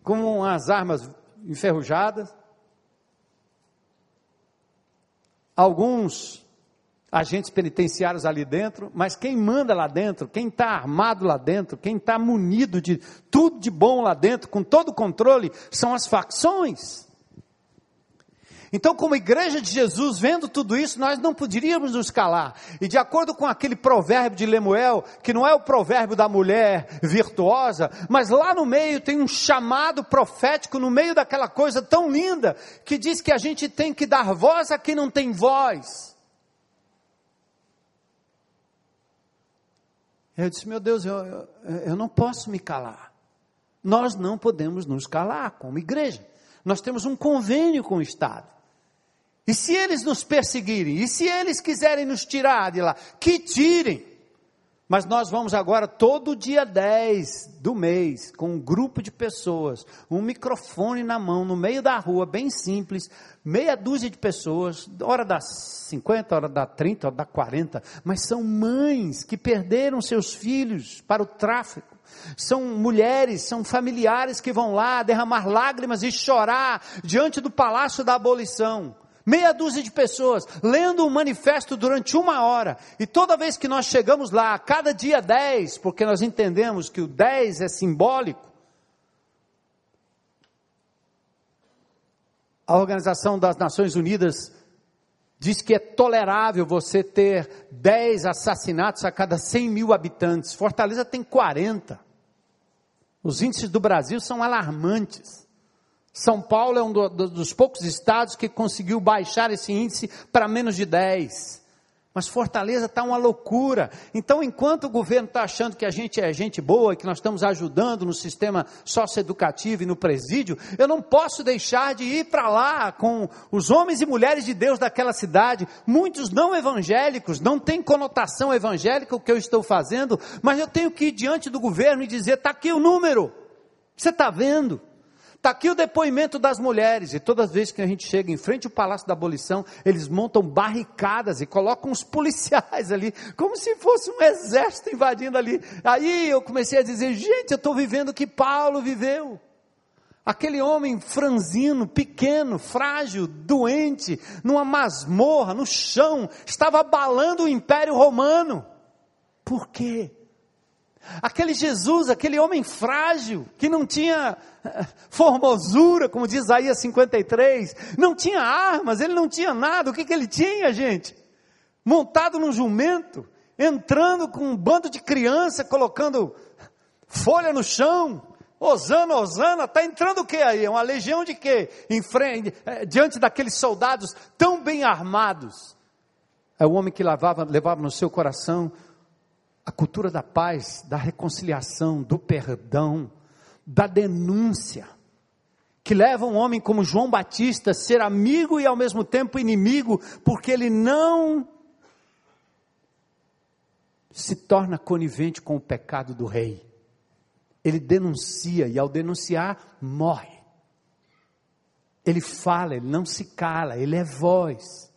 Com as armas enferrujadas. alguns agentes penitenciários ali dentro, mas quem manda lá dentro, quem está armado lá dentro, quem está munido de tudo de bom lá dentro, com todo o controle, são as facções. Então, como igreja de Jesus, vendo tudo isso, nós não poderíamos nos calar. E de acordo com aquele provérbio de Lemuel, que não é o provérbio da mulher virtuosa, mas lá no meio tem um chamado profético, no meio daquela coisa tão linda, que diz que a gente tem que dar voz a quem não tem voz. Eu disse, meu Deus, eu, eu, eu não posso me calar. Nós não podemos nos calar como igreja. Nós temos um convênio com o Estado. E se eles nos perseguirem, e se eles quiserem nos tirar de lá, que tirem. Mas nós vamos agora, todo dia 10 do mês, com um grupo de pessoas, um microfone na mão, no meio da rua, bem simples, meia dúzia de pessoas, hora das 50, hora da 30, hora da 40, mas são mães que perderam seus filhos para o tráfico. São mulheres, são familiares que vão lá derramar lágrimas e chorar diante do palácio da abolição meia dúzia de pessoas, lendo um manifesto durante uma hora, e toda vez que nós chegamos lá, cada dia dez, porque nós entendemos que o dez é simbólico, a Organização das Nações Unidas diz que é tolerável você ter dez assassinatos a cada cem mil habitantes. Fortaleza tem 40. Os índices do Brasil são alarmantes. São Paulo é um do, do, dos poucos estados que conseguiu baixar esse índice para menos de 10. Mas Fortaleza está uma loucura. Então, enquanto o governo está achando que a gente é gente boa, que nós estamos ajudando no sistema socioeducativo e no presídio, eu não posso deixar de ir para lá com os homens e mulheres de Deus daquela cidade, muitos não evangélicos, não tem conotação evangélica o que eu estou fazendo, mas eu tenho que ir diante do governo e dizer: está aqui o número, você está vendo? Está aqui o depoimento das mulheres, e todas as vezes que a gente chega em frente ao Palácio da Abolição, eles montam barricadas e colocam os policiais ali, como se fosse um exército invadindo ali. Aí eu comecei a dizer: gente, eu estou vivendo o que Paulo viveu. Aquele homem franzino, pequeno, frágil, doente, numa masmorra, no chão, estava abalando o Império Romano. Por quê? Aquele Jesus, aquele homem frágil, que não tinha eh, formosura, como diz Isaías 53, não tinha armas, ele não tinha nada, o que, que ele tinha, gente? Montado num jumento, entrando com um bando de criança, colocando folha no chão, Osana, Osana, está entrando o que aí? É uma legião de quê? Em frente, eh, diante daqueles soldados tão bem armados. É o homem que levava, levava no seu coração a cultura da paz, da reconciliação, do perdão, da denúncia, que leva um homem como João Batista a ser amigo e ao mesmo tempo inimigo, porque ele não se torna conivente com o pecado do rei. Ele denuncia e ao denunciar, morre. Ele fala, ele não se cala, ele é voz.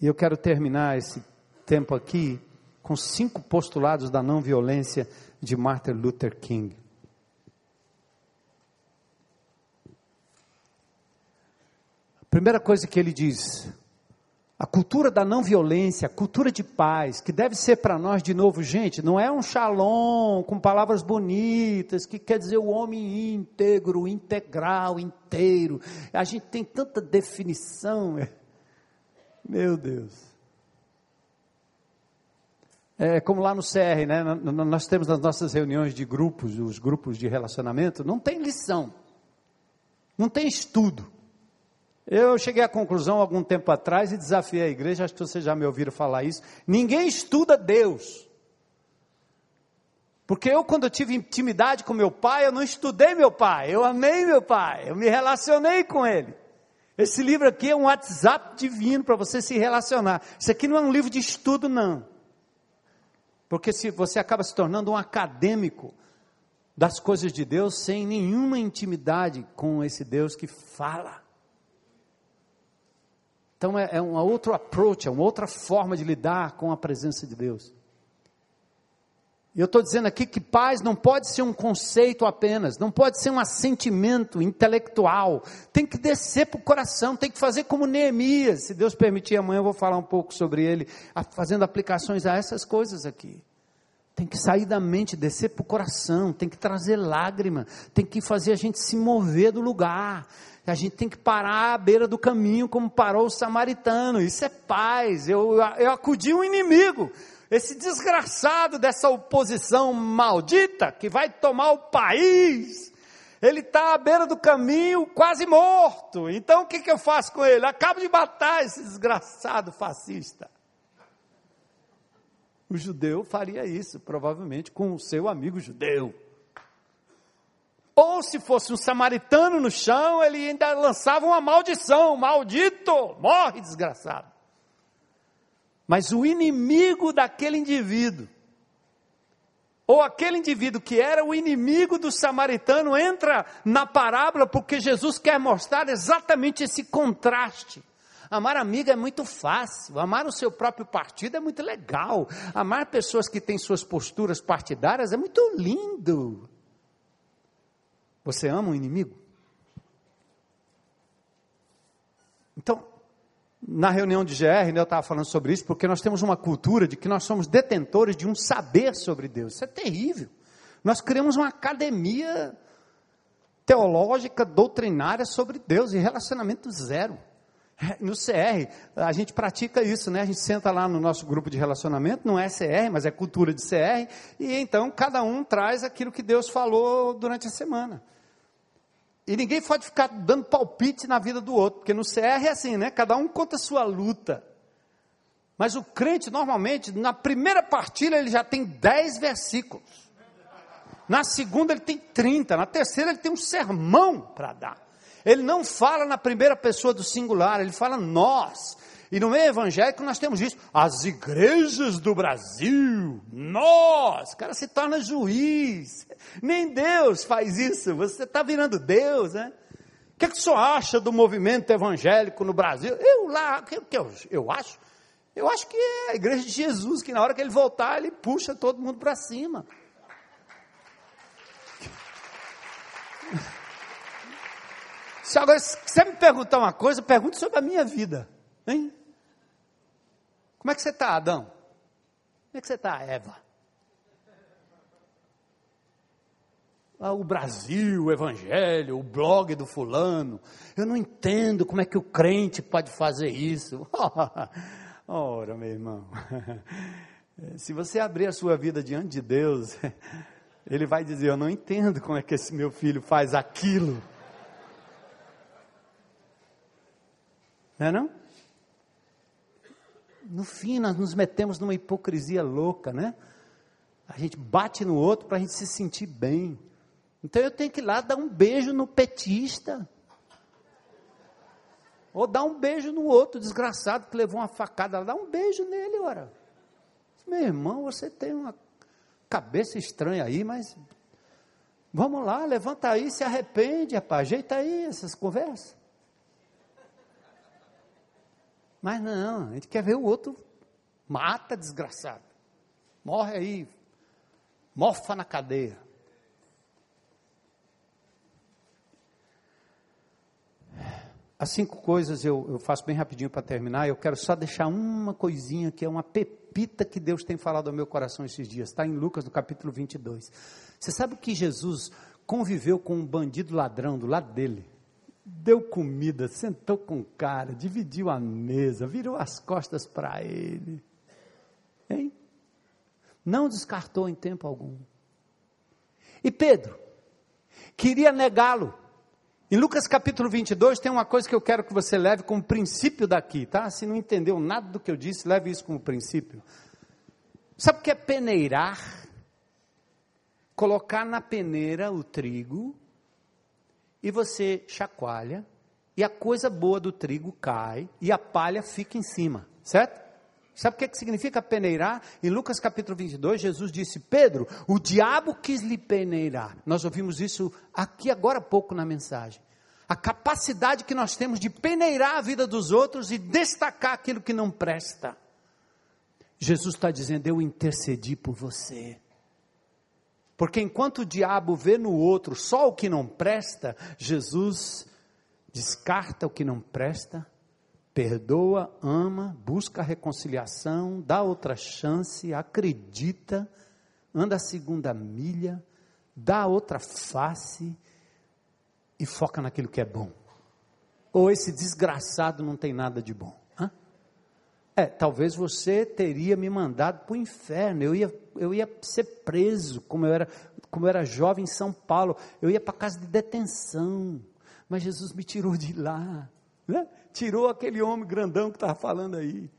E eu quero terminar esse tempo aqui com cinco postulados da não violência de Martin Luther King. A primeira coisa que ele diz, a cultura da não violência, a cultura de paz, que deve ser para nós de novo, gente, não é um shalom com palavras bonitas, que quer dizer o homem íntegro, integral, inteiro. A gente tem tanta definição. Meu Deus. É como lá no CR, né? Nós temos nas nossas reuniões de grupos, os grupos de relacionamento, não tem lição, não tem estudo. Eu cheguei à conclusão algum tempo atrás e desafiei a igreja, acho que vocês já me ouviram falar isso. Ninguém estuda Deus. Porque eu, quando eu tive intimidade com meu pai, eu não estudei meu pai, eu amei meu pai, eu me relacionei com ele. Esse livro aqui é um WhatsApp divino para você se relacionar. Isso aqui não é um livro de estudo, não. Porque se você acaba se tornando um acadêmico das coisas de Deus sem nenhuma intimidade com esse Deus que fala. Então é, é um outro approach, é uma outra forma de lidar com a presença de Deus. Eu estou dizendo aqui que paz não pode ser um conceito apenas, não pode ser um assentimento intelectual, tem que descer para o coração, tem que fazer como Neemias. Se Deus permitir, amanhã eu vou falar um pouco sobre ele, fazendo aplicações a essas coisas aqui. Tem que sair da mente, descer para o coração, tem que trazer lágrima, tem que fazer a gente se mover do lugar. A gente tem que parar à beira do caminho, como parou o samaritano. Isso é paz. Eu, eu acudi um inimigo esse desgraçado dessa oposição maldita que vai tomar o país, ele está à beira do caminho, quase morto. Então o que, que eu faço com ele? Acabo de matar esse desgraçado fascista. O judeu faria isso, provavelmente, com o seu amigo judeu. Ou se fosse um samaritano no chão, ele ainda lançava uma maldição: maldito, morre desgraçado. Mas o inimigo daquele indivíduo, ou aquele indivíduo que era o inimigo do samaritano, entra na parábola porque Jesus quer mostrar exatamente esse contraste. Amar amigo é muito fácil, amar o seu próprio partido é muito legal, amar pessoas que têm suas posturas partidárias é muito lindo. Você ama um inimigo? Então, na reunião de GR, né, eu estava falando sobre isso, porque nós temos uma cultura de que nós somos detentores de um saber sobre Deus. Isso é terrível. Nós criamos uma academia teológica, doutrinária sobre Deus e relacionamento zero. É, no CR, a gente pratica isso, né? A gente senta lá no nosso grupo de relacionamento, não é CR, mas é cultura de CR, e então cada um traz aquilo que Deus falou durante a semana. E ninguém pode ficar dando palpite na vida do outro, porque no CR é assim, né? Cada um conta a sua luta. Mas o crente, normalmente, na primeira partilha, ele já tem 10 versículos. Na segunda, ele tem 30. Na terceira, ele tem um sermão para dar. Ele não fala na primeira pessoa do singular, ele fala nós. E no meio evangélico nós temos isso. As igrejas do Brasil, nós. Cara se torna juiz. Nem Deus faz isso. Você está virando Deus, né? O que, é que o senhor acha do movimento evangélico no Brasil? Eu lá, o que, que eu, eu acho? Eu acho que é a igreja de Jesus, que na hora que ele voltar, ele puxa todo mundo para cima. Se agora se você me perguntar uma coisa, pergunte sobre a minha vida. Hein? Como é que você está, Adão? Como é que você está, Eva? Ah, o Brasil, o Evangelho, o blog do fulano. Eu não entendo como é que o crente pode fazer isso. Ora, meu irmão, se você abrir a sua vida diante de Deus, Ele vai dizer: Eu não entendo como é que esse meu filho faz aquilo. Não é não? No fim, nós nos metemos numa hipocrisia louca, né? A gente bate no outro para a gente se sentir bem. Então eu tenho que ir lá dar um beijo no petista. Ou dar um beijo no outro desgraçado que levou uma facada, dá um beijo nele, ora. Meu irmão, você tem uma cabeça estranha aí, mas vamos lá, levanta aí, se arrepende, rapaz, ajeita aí essas conversas. Mas não, a gente quer ver o outro mata desgraçado. Morre aí, morfa na cadeia. As cinco coisas eu, eu faço bem rapidinho para terminar. Eu quero só deixar uma coisinha que é uma pepita que Deus tem falado ao meu coração esses dias. Está em Lucas, no capítulo 22. Você sabe que Jesus conviveu com um bandido ladrão do lado dele? Deu comida, sentou com cara, dividiu a mesa, virou as costas para ele. Hein? Não descartou em tempo algum. E Pedro queria negá-lo. Em Lucas capítulo 22 tem uma coisa que eu quero que você leve como princípio daqui, tá? Se não entendeu nada do que eu disse, leve isso como princípio. Sabe o que é peneirar? Colocar na peneira o trigo e você chacoalha e a coisa boa do trigo cai e a palha fica em cima, certo? Sabe o que, que significa peneirar? Em Lucas capítulo 22, Jesus disse: Pedro, o diabo quis lhe peneirar. Nós ouvimos isso aqui agora há pouco na mensagem. A capacidade que nós temos de peneirar a vida dos outros e destacar aquilo que não presta. Jesus está dizendo: Eu intercedi por você. Porque enquanto o diabo vê no outro só o que não presta, Jesus descarta o que não presta perdoa, ama, busca a reconciliação, dá outra chance, acredita, anda a segunda milha, dá outra face e foca naquilo que é bom. Ou esse desgraçado não tem nada de bom. É, talvez você teria me mandado para o inferno, eu ia, eu ia ser preso, como eu, era, como eu era jovem em São Paulo, eu ia para casa de detenção, mas Jesus me tirou de lá. Né? tirou aquele homem grandão que estava falando aí,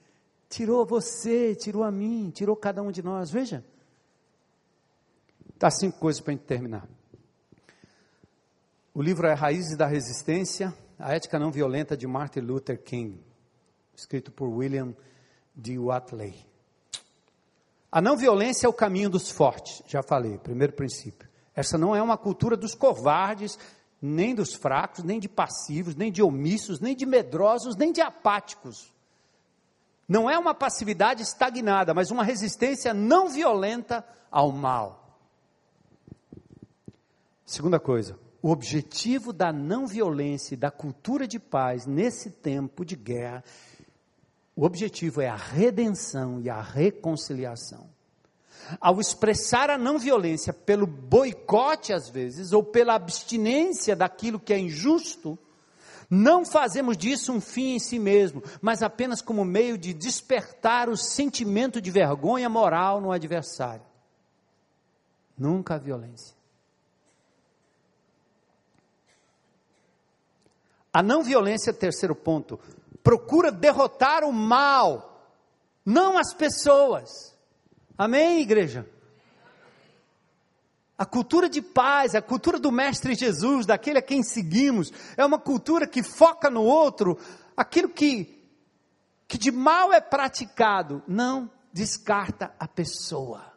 tirou você, tirou a mim, tirou cada um de nós. Veja, tá cinco coisas para a gente terminar. O livro é Raízes da Resistência, a ética não violenta de Martin Luther King, escrito por William D. Watley. A não violência é o caminho dos fortes, já falei, primeiro princípio. Essa não é uma cultura dos covardes nem dos fracos, nem de passivos, nem de omissos, nem de medrosos, nem de apáticos. Não é uma passividade estagnada, mas uma resistência não violenta ao mal. Segunda coisa, o objetivo da não violência e da cultura de paz nesse tempo de guerra, o objetivo é a redenção e a reconciliação ao expressar a não violência pelo boicote, às vezes, ou pela abstinência daquilo que é injusto, não fazemos disso um fim em si mesmo, mas apenas como meio de despertar o sentimento de vergonha moral no adversário. Nunca a violência. A não violência, terceiro ponto, procura derrotar o mal não as pessoas. Amém, igreja? A cultura de paz, a cultura do Mestre Jesus, daquele a quem seguimos, é uma cultura que foca no outro, aquilo que, que de mal é praticado, não descarta a pessoa.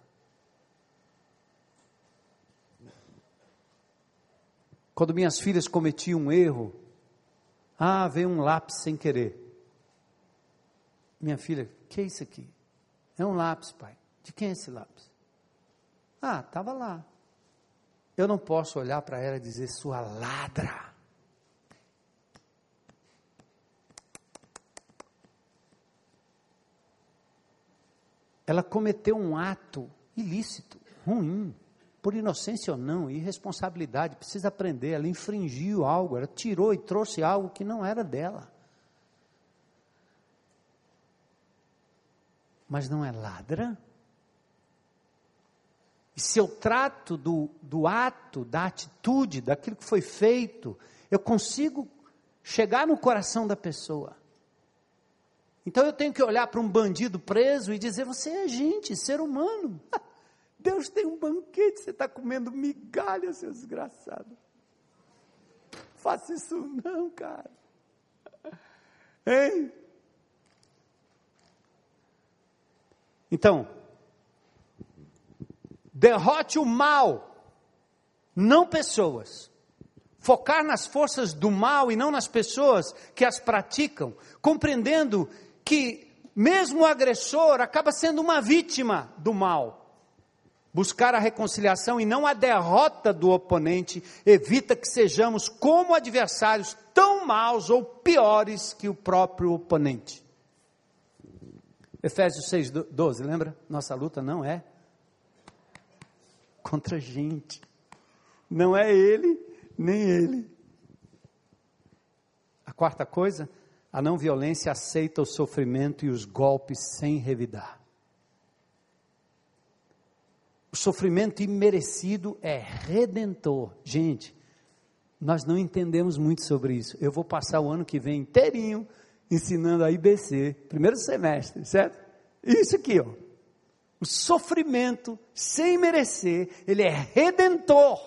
Quando minhas filhas cometiam um erro, ah, veio um lápis sem querer. Minha filha, que é isso aqui? É um lápis, pai. De quem é esse lápis? Ah, estava lá. Eu não posso olhar para ela e dizer, sua ladra. Ela cometeu um ato ilícito, ruim por inocência ou não, irresponsabilidade, precisa aprender. Ela infringiu algo, ela tirou e trouxe algo que não era dela. Mas não é ladra? E se eu trato do, do ato, da atitude, daquilo que foi feito, eu consigo chegar no coração da pessoa. Então eu tenho que olhar para um bandido preso e dizer: você é gente, ser humano. Deus tem um banquete, você está comendo migalha, seu desgraçado. Faça isso não, cara. Hein? Então, derrote o mal, não pessoas. Focar nas forças do mal e não nas pessoas que as praticam, compreendendo que mesmo o agressor acaba sendo uma vítima do mal. Buscar a reconciliação e não a derrota do oponente evita que sejamos como adversários tão maus ou piores que o próprio oponente. Efésios 6, 12, lembra? Nossa luta não é contra gente. Não é ele, nem ele. A quarta coisa, a não violência aceita o sofrimento e os golpes sem revidar. O sofrimento imerecido é redentor. Gente, nós não entendemos muito sobre isso. Eu vou passar o ano que vem inteirinho ensinando a IBC, primeiro semestre, certo? Isso aqui, ó. O sofrimento, sem merecer, ele é redentor.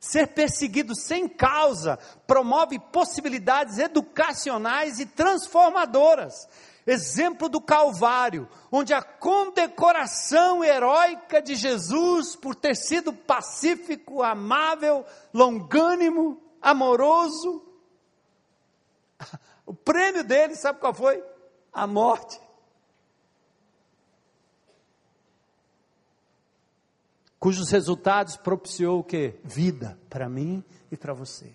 Ser perseguido sem causa promove possibilidades educacionais e transformadoras exemplo do Calvário, onde a condecoração heróica de Jesus por ter sido pacífico, amável, longânimo, amoroso, o prêmio dele, sabe qual foi? A morte. Cujos resultados propiciou o? Vida para mim e para você.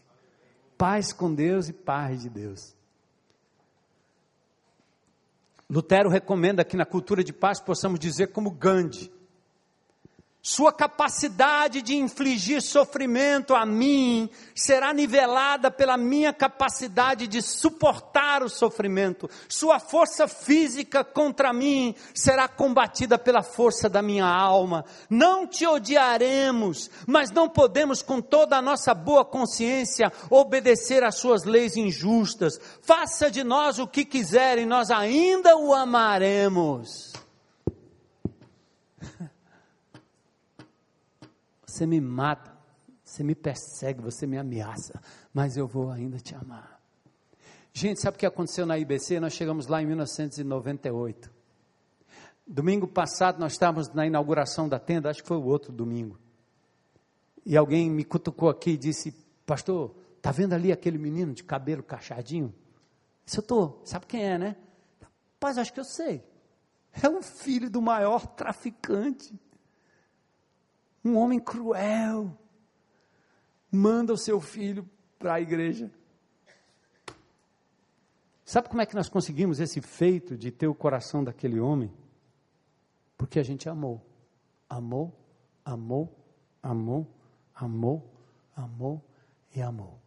Paz com Deus e paz de Deus. Lutero recomenda que na cultura de paz possamos dizer como Gandhi, sua capacidade de infligir sofrimento a mim será nivelada pela minha capacidade de suportar o sofrimento. Sua força física contra mim será combatida pela força da minha alma. Não te odiaremos, mas não podemos, com toda a nossa boa consciência, obedecer às suas leis injustas. Faça de nós o que quiser e nós ainda o amaremos. Você me mata, você me persegue, você me ameaça, mas eu vou ainda te amar. Gente, sabe o que aconteceu na IBC? Nós chegamos lá em 1998. Domingo passado nós estávamos na inauguração da tenda, acho que foi o outro domingo. E alguém me cutucou aqui e disse: Pastor, tá vendo ali aquele menino de cabelo cachadinho? Isso eu estou, sabe quem é, né? Rapaz, acho que eu sei. É o filho do maior traficante um homem cruel, manda o seu filho para a igreja. Sabe como é que nós conseguimos esse feito de ter o coração daquele homem? Porque a gente amou. Amou, amou, amou, amou, amou e amou.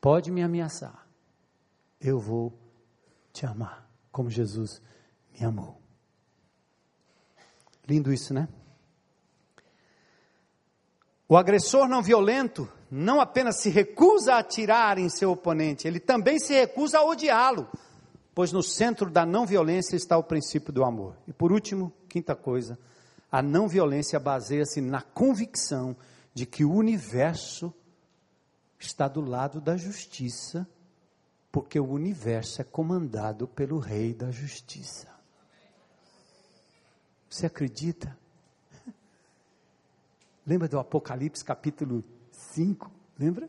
Pode me ameaçar, eu vou te amar, como Jesus me amou. Lindo isso, né? O agressor não violento não apenas se recusa a atirar em seu oponente, ele também se recusa a odiá-lo. pois no centro da não violência está o princípio do amor. E por último, quinta coisa, a não violência baseia-se na convicção de que o universo está do lado da justiça, porque o universo é comandado pelo Rei da Justiça. Você acredita? Lembra do Apocalipse capítulo 5? Lembra?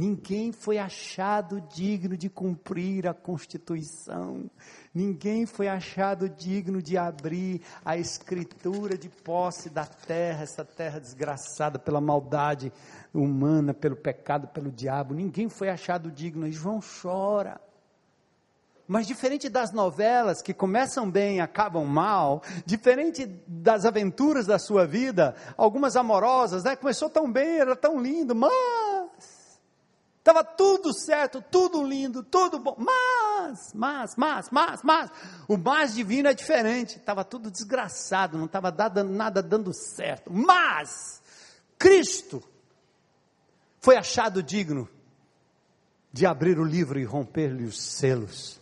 Ninguém foi achado digno de cumprir a Constituição. Ninguém foi achado digno de abrir a escritura de posse da terra, essa terra desgraçada pela maldade humana, pelo pecado, pelo diabo. Ninguém foi achado digno. E João chora. Mas diferente das novelas que começam bem e acabam mal, diferente das aventuras da sua vida, algumas amorosas, né? Começou tão bem, era tão lindo, mas Estava tudo certo, tudo lindo, tudo bom. Mas, mas, mas, mas, mas. O mais divino é diferente. Estava tudo desgraçado, não estava nada dando certo. Mas, Cristo foi achado digno de abrir o livro e romper-lhe os selos.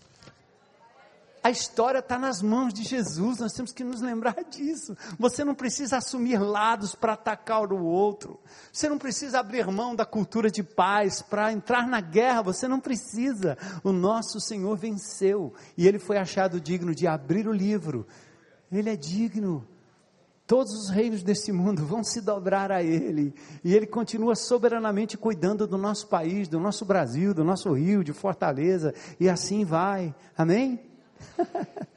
A história está nas mãos de Jesus, nós temos que nos lembrar disso. Você não precisa assumir lados para atacar o outro. Você não precisa abrir mão da cultura de paz para entrar na guerra. Você não precisa. O nosso Senhor venceu e ele foi achado digno de abrir o livro. Ele é digno. Todos os reinos desse mundo vão se dobrar a Ele, e Ele continua soberanamente cuidando do nosso país, do nosso Brasil, do nosso Rio, de Fortaleza, e assim vai, amém?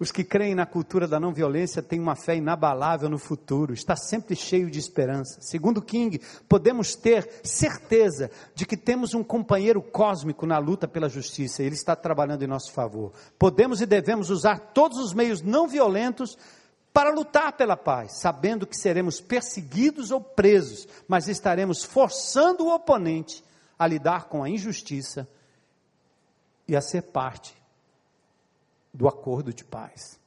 Os que creem na cultura da não violência têm uma fé inabalável no futuro, está sempre cheio de esperança. Segundo King, podemos ter certeza de que temos um companheiro cósmico na luta pela justiça, ele está trabalhando em nosso favor. Podemos e devemos usar todos os meios não violentos para lutar pela paz, sabendo que seremos perseguidos ou presos, mas estaremos forçando o oponente a lidar com a injustiça e a ser parte do acordo de paz.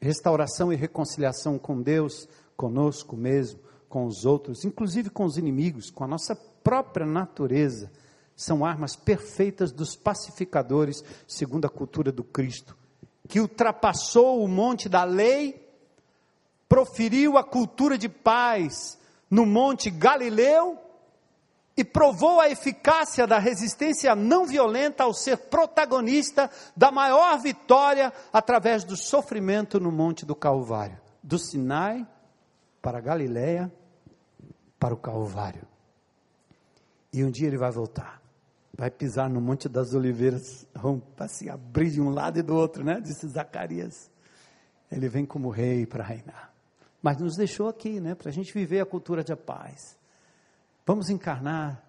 Restauração e reconciliação com Deus, conosco mesmo, com os outros, inclusive com os inimigos, com a nossa própria natureza, são armas perfeitas dos pacificadores, segundo a cultura do Cristo, que ultrapassou o monte da lei, proferiu a cultura de paz no monte Galileu e provou a eficácia da resistência não violenta ao ser protagonista da maior vitória através do sofrimento no Monte do Calvário, do Sinai para a Galileia, para o Calvário. E um dia ele vai voltar, vai pisar no Monte das Oliveiras, para se abrir de um lado e do outro, né? Disse Zacarias. Ele vem como rei para reinar. Mas nos deixou aqui, né? Para a gente viver a cultura de paz Vamos encarnar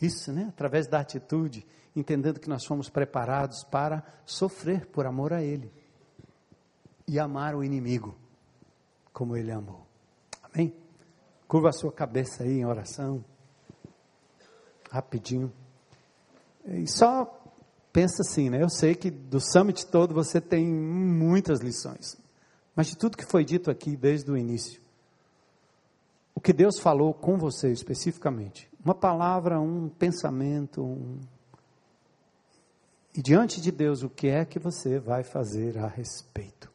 isso, né? Através da atitude, entendendo que nós fomos preparados para sofrer por amor a Ele e amar o inimigo como Ele amou. Amém? Curva a sua cabeça aí em oração, rapidinho. E só pensa assim, né? Eu sei que do summit todo você tem muitas lições, mas de tudo que foi dito aqui desde o início, o que Deus falou com você especificamente. Uma palavra, um pensamento, um... e diante de Deus, o que é que você vai fazer a respeito?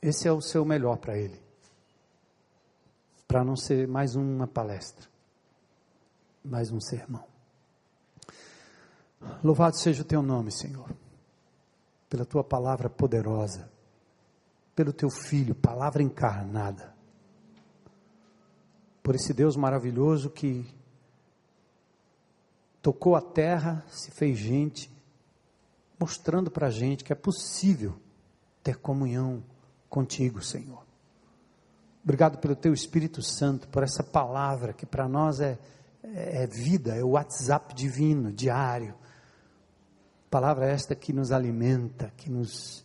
Esse é o seu melhor para Ele, para não ser mais uma palestra, mais um sermão. Louvado seja o teu nome, Senhor, pela tua palavra poderosa pelo teu filho, palavra encarnada. Por esse Deus maravilhoso que tocou a terra, se fez gente, mostrando para a gente que é possível ter comunhão contigo, Senhor. Obrigado pelo teu Espírito Santo, por essa palavra que para nós é, é, é vida, é o WhatsApp divino, diário. Palavra esta que nos alimenta, que nos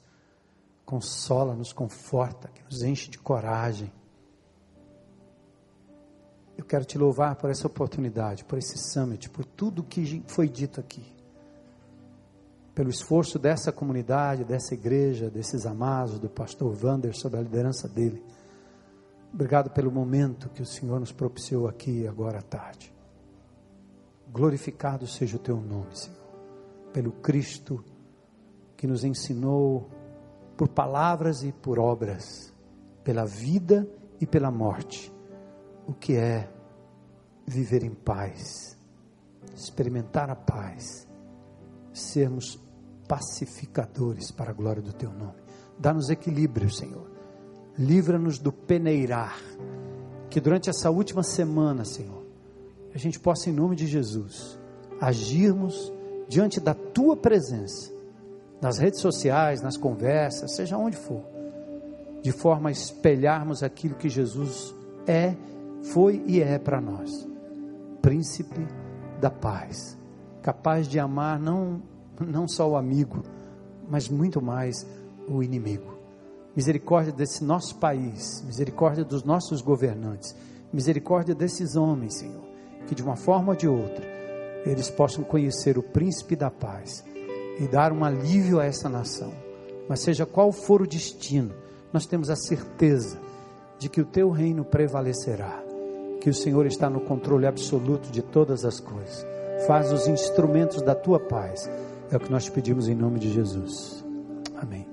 consola, nos conforta, que nos enche de coragem. Eu quero te louvar por essa oportunidade, por esse summit, por tudo que foi dito aqui. Pelo esforço dessa comunidade, dessa igreja, desses amados, do pastor Vander, sob a liderança dele. Obrigado pelo momento que o Senhor nos propiciou aqui agora à tarde. Glorificado seja o teu nome, Senhor pelo Cristo que nos ensinou por palavras e por obras, pela vida e pela morte, o que é viver em paz, experimentar a paz, sermos pacificadores para a glória do teu nome. Dá-nos equilíbrio, Senhor. Livra-nos do peneirar. Que durante essa última semana, Senhor, a gente possa, em nome de Jesus, agirmos diante da tua presença, nas redes sociais, nas conversas, seja onde for, de forma a espelharmos aquilo que Jesus é, foi e é para nós príncipe da paz, capaz de amar não, não só o amigo, mas muito mais o inimigo. Misericórdia desse nosso país, misericórdia dos nossos governantes, misericórdia desses homens, Senhor, que de uma forma ou de outra eles possam conhecer o príncipe da paz e dar um alívio a essa nação. Mas seja qual for o destino, nós temos a certeza de que o teu reino prevalecerá que o Senhor está no controle absoluto de todas as coisas. Faz os instrumentos da tua paz. É o que nós pedimos em nome de Jesus. Amém.